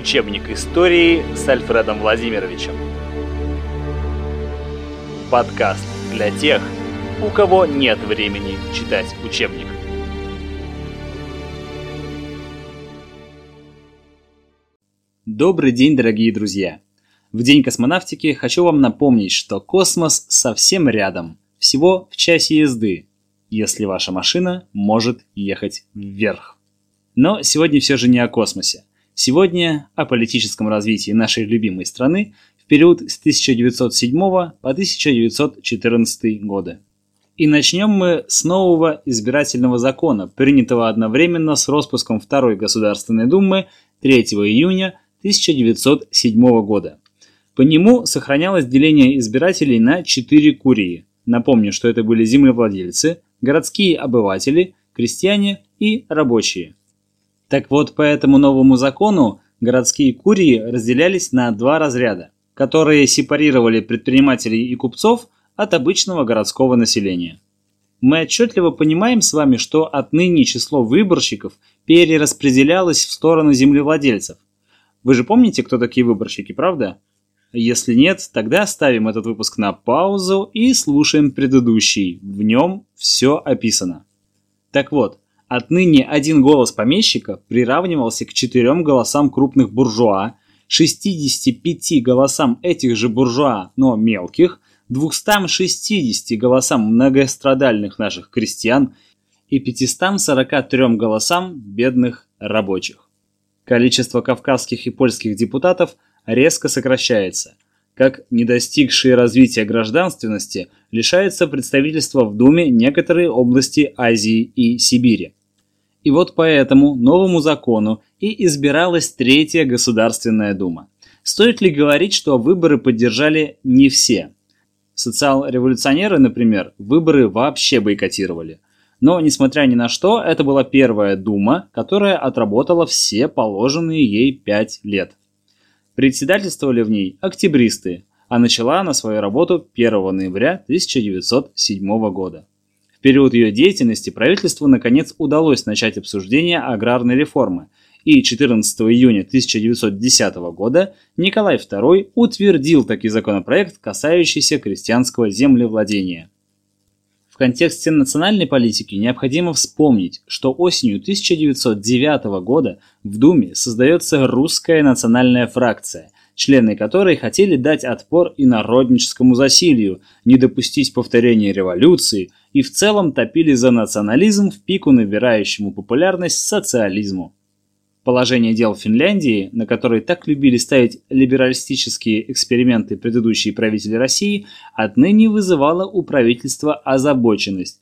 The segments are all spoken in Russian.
Учебник истории с Альфредом Владимировичем. Подкаст для тех, у кого нет времени читать учебник. Добрый день, дорогие друзья! В День космонавтики хочу вам напомнить, что космос совсем рядом, всего в часе езды, если ваша машина может ехать вверх. Но сегодня все же не о космосе. Сегодня о политическом развитии нашей любимой страны в период с 1907 по 1914 годы. И начнем мы с нового избирательного закона, принятого одновременно с распуском Второй Государственной Думы 3 июня 1907 года. По нему сохранялось деление избирателей на четыре курии. Напомню, что это были землевладельцы, городские обыватели, крестьяне и рабочие – так вот, по этому новому закону городские курии разделялись на два разряда, которые сепарировали предпринимателей и купцов от обычного городского населения. Мы отчетливо понимаем с вами, что отныне число выборщиков перераспределялось в сторону землевладельцев. Вы же помните, кто такие выборщики, правда? Если нет, тогда ставим этот выпуск на паузу и слушаем предыдущий. В нем все описано. Так вот, Отныне один голос помещика приравнивался к четырем голосам крупных буржуа, 65 голосам этих же буржуа, но мелких, 260 голосам многострадальных наших крестьян и 543 голосам бедных рабочих. Количество кавказских и польских депутатов резко сокращается, как не достигшие развития гражданственности лишается представительства в Думе некоторые области Азии и Сибири. И вот по этому новому закону и избиралась Третья Государственная Дума. Стоит ли говорить, что выборы поддержали не все? Социал-революционеры, например, выборы вообще бойкотировали. Но, несмотря ни на что, это была первая Дума, которая отработала все положенные ей пять лет. Председательствовали в ней октябристы, а начала она свою работу 1 ноября 1907 года. В период ее деятельности правительству наконец удалось начать обсуждение аграрной реформы, и 14 июня 1910 года Николай II утвердил таки законопроект, касающийся крестьянского землевладения. В контексте национальной политики необходимо вспомнить, что осенью 1909 года в Думе создается русская национальная фракция, члены которой хотели дать отпор инородническому засилию, не допустить повторения революции и в целом топили за национализм в пику набирающему популярность социализму. Положение дел в Финляндии, на которой так любили ставить либералистические эксперименты предыдущие правители России, отныне вызывало у правительства озабоченность,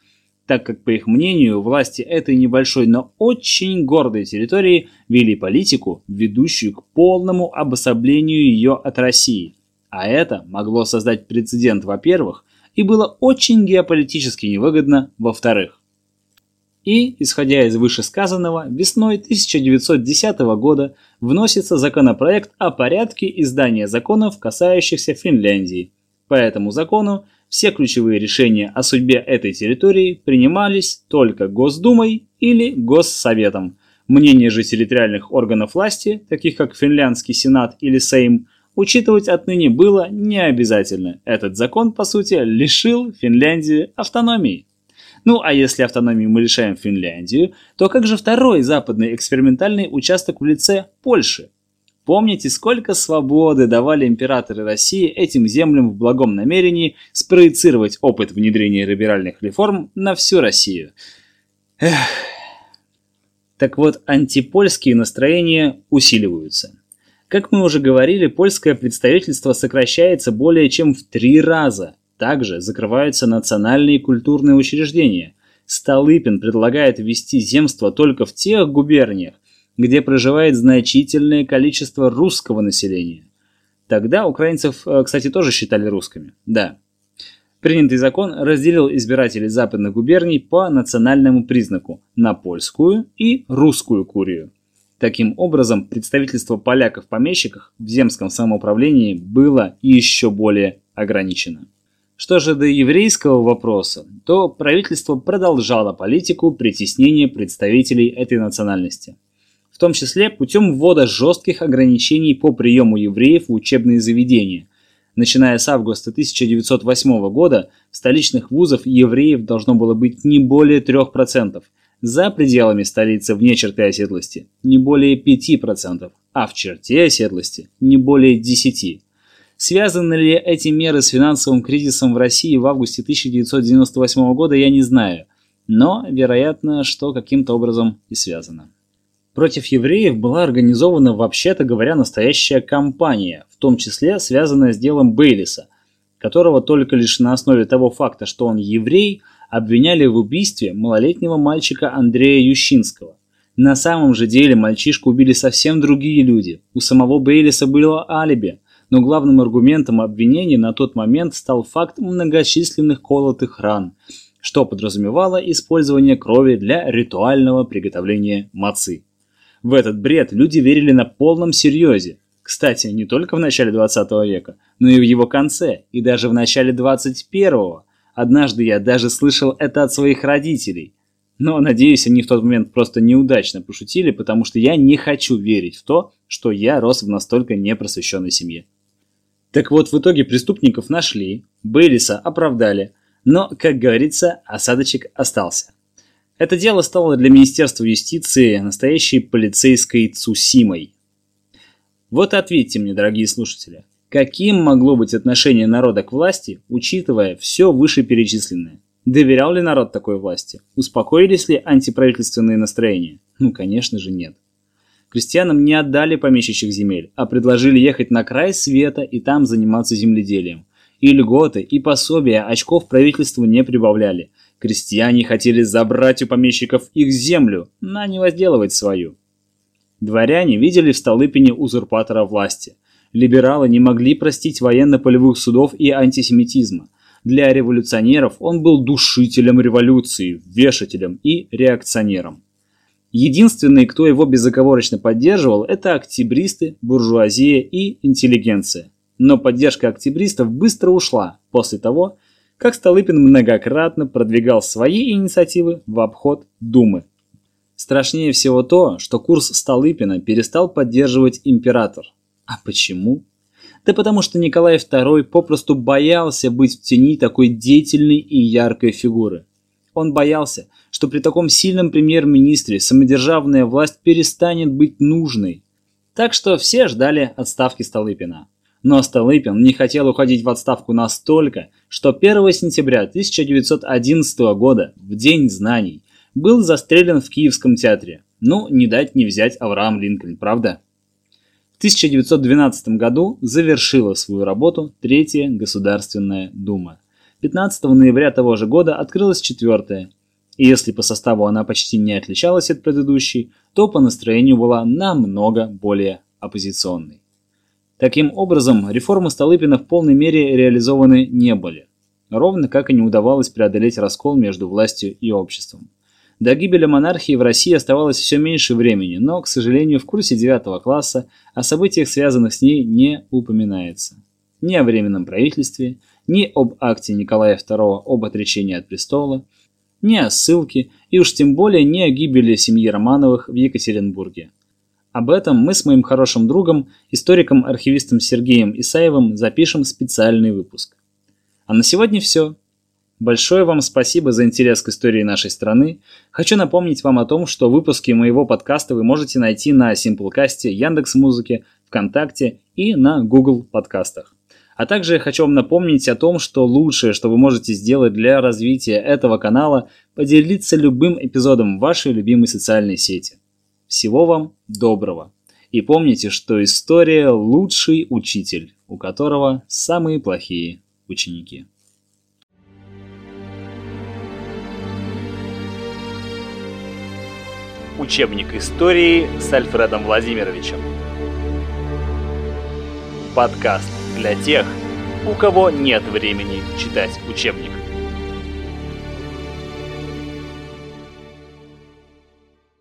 так как, по их мнению, власти этой небольшой, но очень гордой территории вели политику, ведущую к полному обособлению ее от России. А это могло создать прецедент, во-первых, и было очень геополитически невыгодно, во-вторых. И, исходя из вышесказанного, весной 1910 года вносится законопроект о порядке издания законов, касающихся Финляндии. По этому закону все ключевые решения о судьбе этой территории принимались только Госдумой или Госсоветом. Мнение же территориальных органов власти, таких как Финляндский Сенат или Сейм, учитывать отныне было не обязательно. Этот закон, по сути, лишил Финляндию автономии. Ну а если автономии мы лишаем Финляндию, то как же второй западный экспериментальный участок в лице Польши? Помните, сколько свободы давали императоры России этим землям в благом намерении спроецировать опыт внедрения либеральных реформ на всю Россию. Эх. Так вот, антипольские настроения усиливаются. Как мы уже говорили, польское представительство сокращается более чем в три раза. Также закрываются национальные культурные учреждения. Столыпин предлагает ввести земство только в тех губерниях, где проживает значительное количество русского населения. Тогда украинцев, э, кстати, тоже считали русскими. Да. Принятый закон разделил избирателей западных губерний по национальному признаку на польскую и русскую курию. Таким образом, представительство поляков-помещиков в земском самоуправлении было еще более ограничено. Что же до еврейского вопроса, то правительство продолжало политику притеснения представителей этой национальности – в том числе путем ввода жестких ограничений по приему евреев в учебные заведения. Начиная с августа 1908 года в столичных вузах евреев должно было быть не более 3%, за пределами столицы вне черты оседлости не более 5%, а в черте оседлости не более 10%. Связаны ли эти меры с финансовым кризисом в России в августе 1998 года, я не знаю, но вероятно, что каким-то образом и связано. Против евреев была организована, вообще-то говоря, настоящая кампания, в том числе связанная с делом Бейлиса, которого только лишь на основе того факта, что он еврей, обвиняли в убийстве малолетнего мальчика Андрея Ющинского. На самом же деле мальчишку убили совсем другие люди. У самого Бейлиса было алиби, но главным аргументом обвинения на тот момент стал факт многочисленных колотых ран, что подразумевало использование крови для ритуального приготовления мацы. В этот бред люди верили на полном серьезе. Кстати, не только в начале 20 века, но и в его конце, и даже в начале 21-го. Однажды я даже слышал это от своих родителей. Но, надеюсь, они в тот момент просто неудачно пошутили, потому что я не хочу верить в то, что я рос в настолько непросвещенной семье. Так вот, в итоге преступников нашли, Бейлиса оправдали, но, как говорится, осадочек остался. Это дело стало для Министерства юстиции настоящей полицейской Цусимой. Вот ответьте мне, дорогие слушатели, каким могло быть отношение народа к власти, учитывая все вышеперечисленное? Доверял ли народ такой власти? Успокоились ли антиправительственные настроения? Ну, конечно же, нет. Крестьянам не отдали помещичьих земель, а предложили ехать на край света и там заниматься земледелием. И льготы, и пособия очков правительству не прибавляли. Крестьяне хотели забрать у помещиков их землю, но не возделывать свою. Дворяне видели в Столыпине узурпатора власти. Либералы не могли простить военно-полевых судов и антисемитизма. Для революционеров он был душителем революции, вешателем и реакционером. Единственные, кто его безоговорочно поддерживал, это октябристы, буржуазия и интеллигенция. Но поддержка октябристов быстро ушла после того, как Столыпин многократно продвигал свои инициативы в обход Думы. Страшнее всего то, что курс Столыпина перестал поддерживать император. А почему? Да потому что Николай II попросту боялся быть в тени такой деятельной и яркой фигуры. Он боялся, что при таком сильном премьер-министре самодержавная власть перестанет быть нужной. Так что все ждали отставки Столыпина. Но Столыпин не хотел уходить в отставку настолько, что 1 сентября 1911 года, в День знаний, был застрелен в Киевском театре. Ну, не дать не взять Авраам Линкольн, правда? В 1912 году завершила свою работу Третья Государственная Дума. 15 ноября того же года открылась четвертая, и если по составу она почти не отличалась от предыдущей, то по настроению была намного более оппозиционной. Таким образом, реформы Столыпина в полной мере реализованы не были, ровно как и не удавалось преодолеть раскол между властью и обществом. До гибели монархии в России оставалось все меньше времени, но, к сожалению, в курсе 9 класса о событиях, связанных с ней, не упоминается. Ни о Временном правительстве, ни об акте Николая II об отречении от престола, ни о ссылке и уж тем более не о гибели семьи Романовых в Екатеринбурге. Об этом мы с моим хорошим другом, историком-архивистом Сергеем Исаевым запишем специальный выпуск. А на сегодня все. Большое вам спасибо за интерес к истории нашей страны. Хочу напомнить вам о том, что выпуски моего подкаста вы можете найти на Simplecast, Яндекс.Музыке, ВКонтакте и на Google подкастах. А также хочу вам напомнить о том, что лучшее, что вы можете сделать для развития этого канала, поделиться любым эпизодом в вашей любимой социальной сети. Всего вам доброго. И помните, что история – лучший учитель, у которого самые плохие ученики. Учебник истории с Альфредом Владимировичем. Подкаст для тех, у кого нет времени читать учебник.